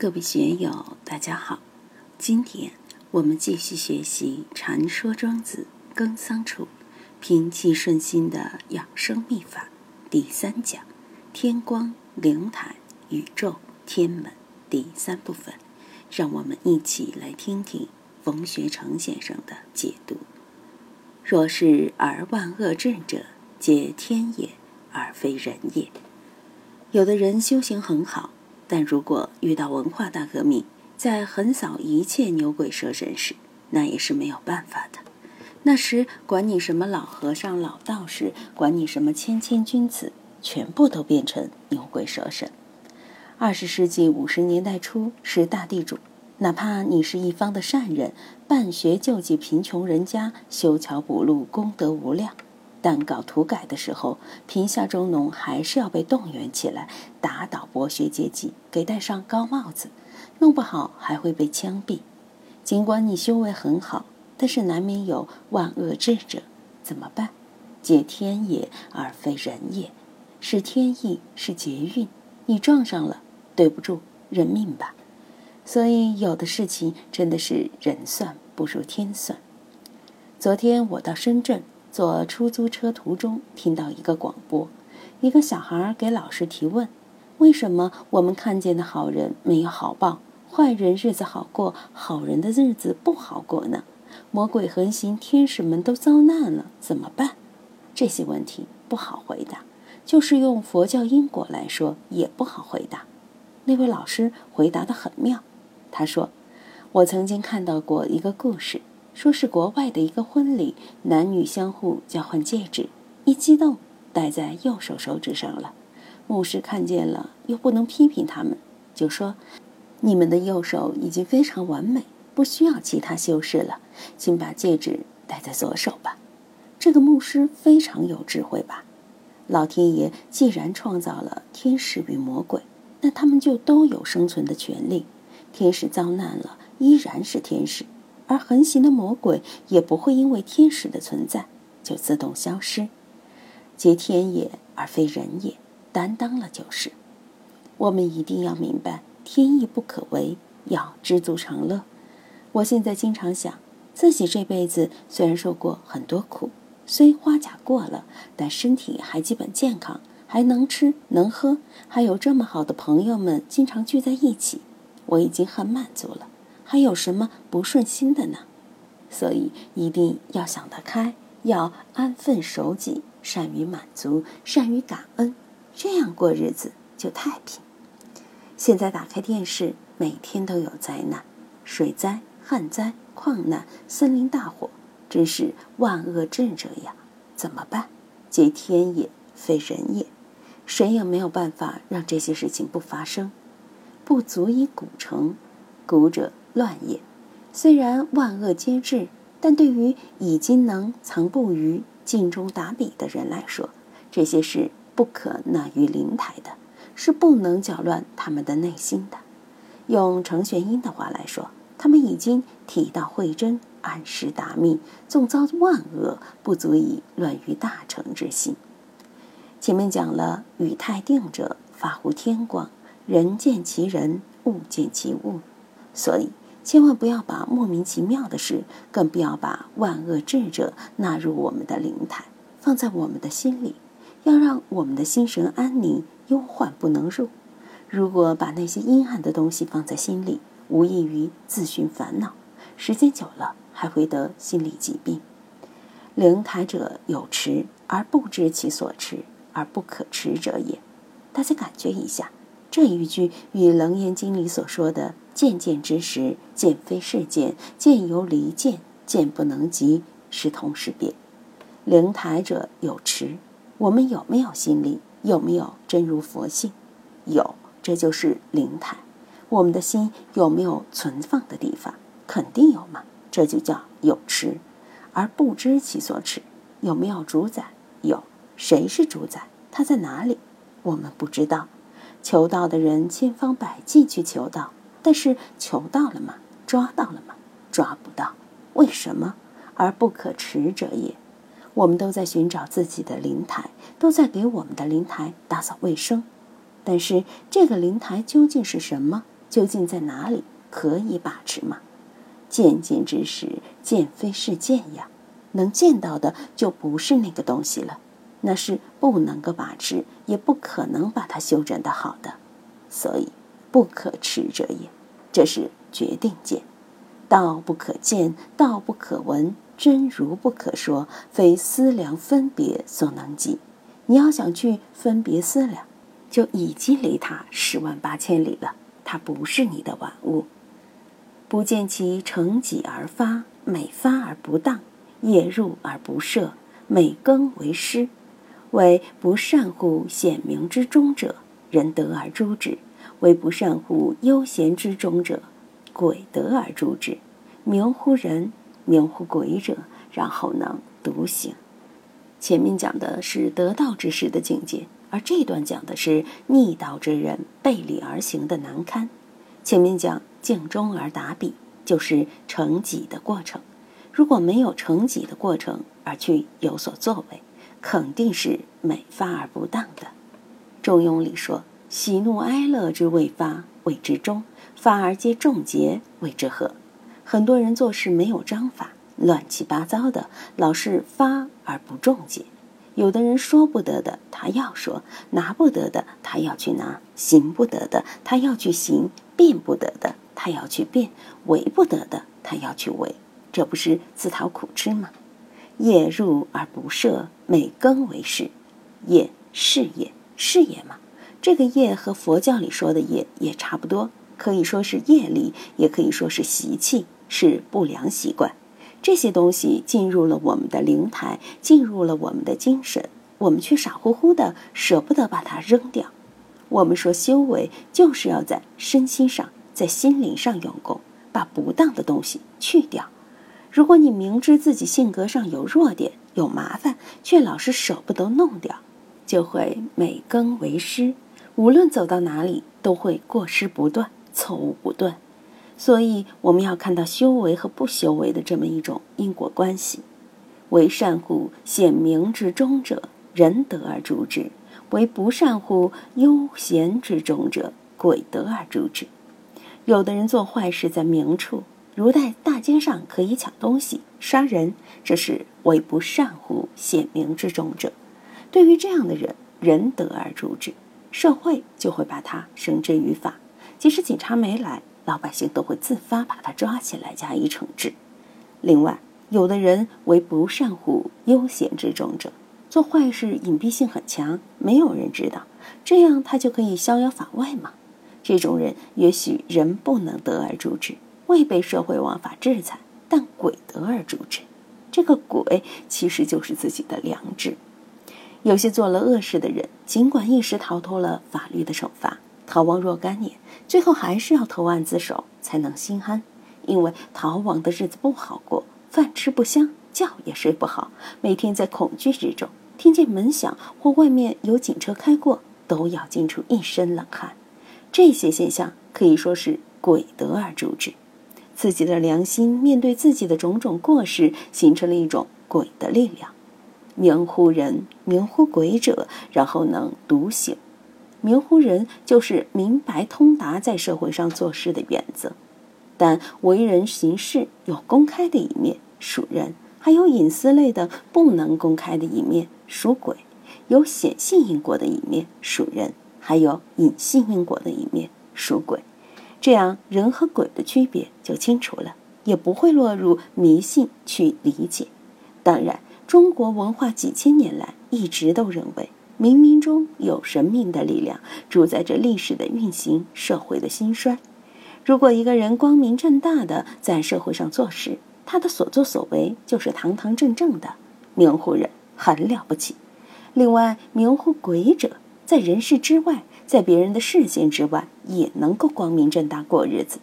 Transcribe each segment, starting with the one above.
各位学友，大家好！今天我们继续学习《禅说庄子·耕桑处平气顺心的养生秘法》第三讲“天光、灵台、宇宙、天门”第三部分。让我们一起来听听冯学成先生的解读：“若是而万恶至者，皆天也，而非人也。”有的人修行很好。但如果遇到文化大革命，在横扫一切牛鬼蛇神时，那也是没有办法的。那时管你什么老和尚、老道士，管你什么谦谦君子，全部都变成牛鬼蛇神。二十世纪五十年代初是大地主，哪怕你是一方的善人，办学救济贫穷人家，修桥补路，功德无量。但搞土改的时候，贫下中农还是要被动员起来，打倒剥削阶级，给戴上高帽子，弄不好还会被枪毙。尽管你修为很好，但是难免有万恶之者，怎么办？借天也，而非人也，是天意，是劫运，你撞上了，对不住，认命吧。所以有的事情真的是人算不如天算。昨天我到深圳。坐出租车途中，听到一个广播，一个小孩给老师提问：“为什么我们看见的好人没有好报，坏人日子好过，好人的日子不好过呢？魔鬼横行，天使们都遭难了，怎么办？”这些问题不好回答，就是用佛教因果来说也不好回答。那位老师回答的很妙，他说：“我曾经看到过一个故事。”说是国外的一个婚礼，男女相互交换戒指，一激动戴在右手手指上了。牧师看见了，又不能批评他们，就说：“你们的右手已经非常完美，不需要其他修饰了，请把戒指戴在左手吧。”这个牧师非常有智慧吧？老天爷既然创造了天使与魔鬼，那他们就都有生存的权利。天使遭难了，依然是天使。而横行的魔鬼也不会因为天使的存在就自动消失，皆天也而非人也，担当了就是。我们一定要明白，天意不可违，要知足常乐。我现在经常想，自己这辈子虽然受过很多苦，虽花甲过了，但身体还基本健康，还能吃能喝，还有这么好的朋友们经常聚在一起，我已经很满足了。还有什么不顺心的呢？所以一定要想得开，要安分守己，善于满足，善于感恩，这样过日子就太平。现在打开电视，每天都有灾难：水灾、旱灾、矿难、森林大火，真是万恶至者呀！怎么办？皆天也，非人也。谁也没有办法让这些事情不发生，不足以古成，古者。乱也，虽然万恶皆至，但对于已经能藏不于镜中打笔的人来说，这些是不可纳于灵台的，是不能搅乱他们的内心的。用程玄英的话来说，他们已经体道慧真，按时达命，纵遭万恶，不足以乱于大成之心。前面讲了，语太定者，法乎天光，人见其人，物见其物，所以。千万不要把莫名其妙的事，更不要把万恶智者纳入我们的灵台，放在我们的心里，要让我们的心神安宁，忧患不能入。如果把那些阴暗的东西放在心里，无异于自寻烦恼，时间久了还会得心理疾病。灵台者有持而不知其所持而不可持者也。大家感觉一下。这一句与《楞严经》里所说的“见见之时，见非是见，见犹离见，见不能及”是同是别。灵台者有持，我们有没有心力？有没有真如佛性？有，这就是灵台。我们的心有没有存放的地方？肯定有嘛，这就叫有持。而不知其所持，有没有主宰？有，谁是主宰？他在哪里？我们不知道。求道的人千方百计去求道，但是求到了吗？抓到了吗？抓不到。为什么？而不可持者也。我们都在寻找自己的灵台，都在给我们的灵台打扫卫生，但是这个灵台究竟是什么？究竟在哪里？可以把持吗？见见之时，见非是见呀。能见到的就不是那个东西了，那是不能够把持，也不可能把它修整的好的。所以，不可持者也，这是决定见。道不可见，道不可闻，真如不可说，非思量分别所能及。你要想去分别思量，就已经离他十万八千里了。他不是你的玩物。不见其成己而发，每发而不当，夜入而不赦，每更为失，为不善乎显明之中者，人得而诛之；为不善乎悠闲之中者，鬼得而诛之。明乎人，明乎鬼者，然后能独行。前面讲的是得道之士的境界，而这段讲的是逆道之人背离而行的难堪。前面讲。敬中而达彼，就是成己的过程。如果没有成己的过程而去有所作为，肯定是美发而不当的。中庸里说：“喜怒哀乐之未发，谓之中；发而皆众结，谓之和。”很多人做事没有章法，乱七八糟的，老是发而不众结。有的人说不得的，他要说；拿不得的，他要去拿；行不得的，他要去行；变不得的。他要去变，为不得的，他要去为，这不是自讨苦吃吗？业入而不赦，每更为事，业是也，是也嘛。这个业和佛教里说的业也差不多，可以说是业力，也可以说是习气，是不良习惯。这些东西进入了我们的灵台，进入了我们的精神，我们却傻乎乎的舍不得把它扔掉。我们说修为，就是要在身心上。在心灵上用功，把不当的东西去掉。如果你明知自己性格上有弱点、有麻烦，却老是舍不得弄掉，就会每更为失。无论走到哪里，都会过失不断、错误不断。所以，我们要看到修为和不修为的这么一种因果关系。为善乎显明之中者，人得而诛之；为不善乎悠闲之中者，鬼得而诛之。有的人做坏事在明处，如在大街上可以抢东西、杀人，这是为不善乎显明之中者。对于这样的人，人得而诛之，社会就会把他绳之于法。即使警察没来，老百姓都会自发把他抓起来加以惩治。另外，有的人为不善乎悠闲之中者，做坏事隐蔽性很强，没有人知道，这样他就可以逍遥法外吗？这种人也许人不能得而诛之，未被社会王法制裁，但鬼得而诛之。这个鬼其实就是自己的良知。有些做了恶事的人，尽管一时逃脱了法律的惩罚，逃亡若干年，最后还是要投案自首才能心安，因为逃亡的日子不好过，饭吃不香，觉也睡不好，每天在恐惧之中，听见门响或外面有警车开过，都要惊出一身冷汗。这些现象可以说是鬼得而诛之，自己的良心面对自己的种种过失，形成了一种鬼的力量。明乎人，明乎鬼者，然后能独行。明乎人就是明白通达在社会上做事的原则，但为人行事有公开的一面，属人；还有隐私类的不能公开的一面，属鬼；有显性因果的一面，属人。还有隐性因果的一面，属鬼，这样人和鬼的区别就清楚了，也不会落入迷信去理解。当然，中国文化几千年来一直都认为冥冥中有神明的力量主宰着历史的运行、社会的兴衰。如果一个人光明正大的在社会上做事，他的所作所为就是堂堂正正的，明乎人很了不起。另外，明乎鬼者。在人世之外，在别人的视线之外，也能够光明正大过日子。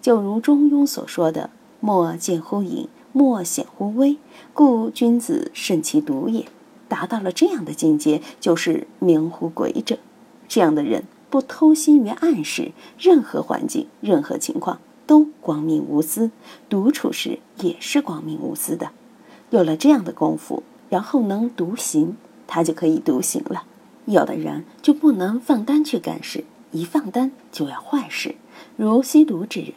就如中庸所说的“莫见乎隐，莫显乎微，故君子慎其独也”。达到了这样的境界，就是明乎鬼者。这样的人不偷心于暗室，任何环境、任何情况都光明无私，独处时也是光明无私的。有了这样的功夫，然后能独行，他就可以独行了。有的人就不能放单去干事，一放单就要坏事，如吸毒之人，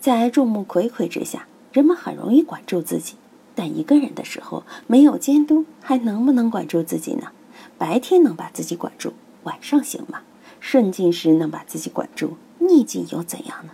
在众目睽睽之下，人们很容易管住自己。但一个人的时候，没有监督，还能不能管住自己呢？白天能把自己管住，晚上行吗？顺境时能把自己管住，逆境又怎样呢？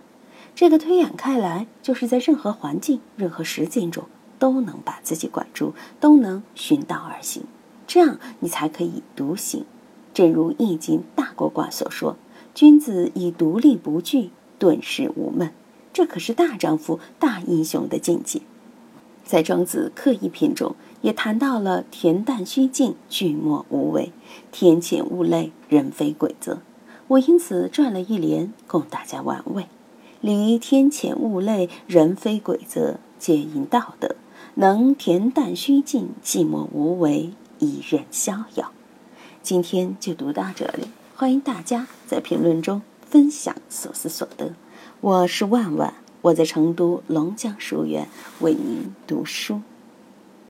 这个推演开来，就是在任何环境、任何时间中，都能把自己管住，都能循道而行，这样你才可以独行。正如《易经》大垛卦所说：“君子以独立不惧，顿时无闷。”这可是大丈夫、大英雄的境界。在《庄子·刻意篇》中，也谈到了“恬淡虚静，寂寞无为；天谴物类，人非鬼则。”我因此转了一联，供大家玩味。离天谴物类，人非鬼则，皆因道德。能恬淡虚静，寂寞无为，一人逍遥。今天就读到这里，欢迎大家在评论中分享所思所得。我是万万，我在成都龙江书院为您读书。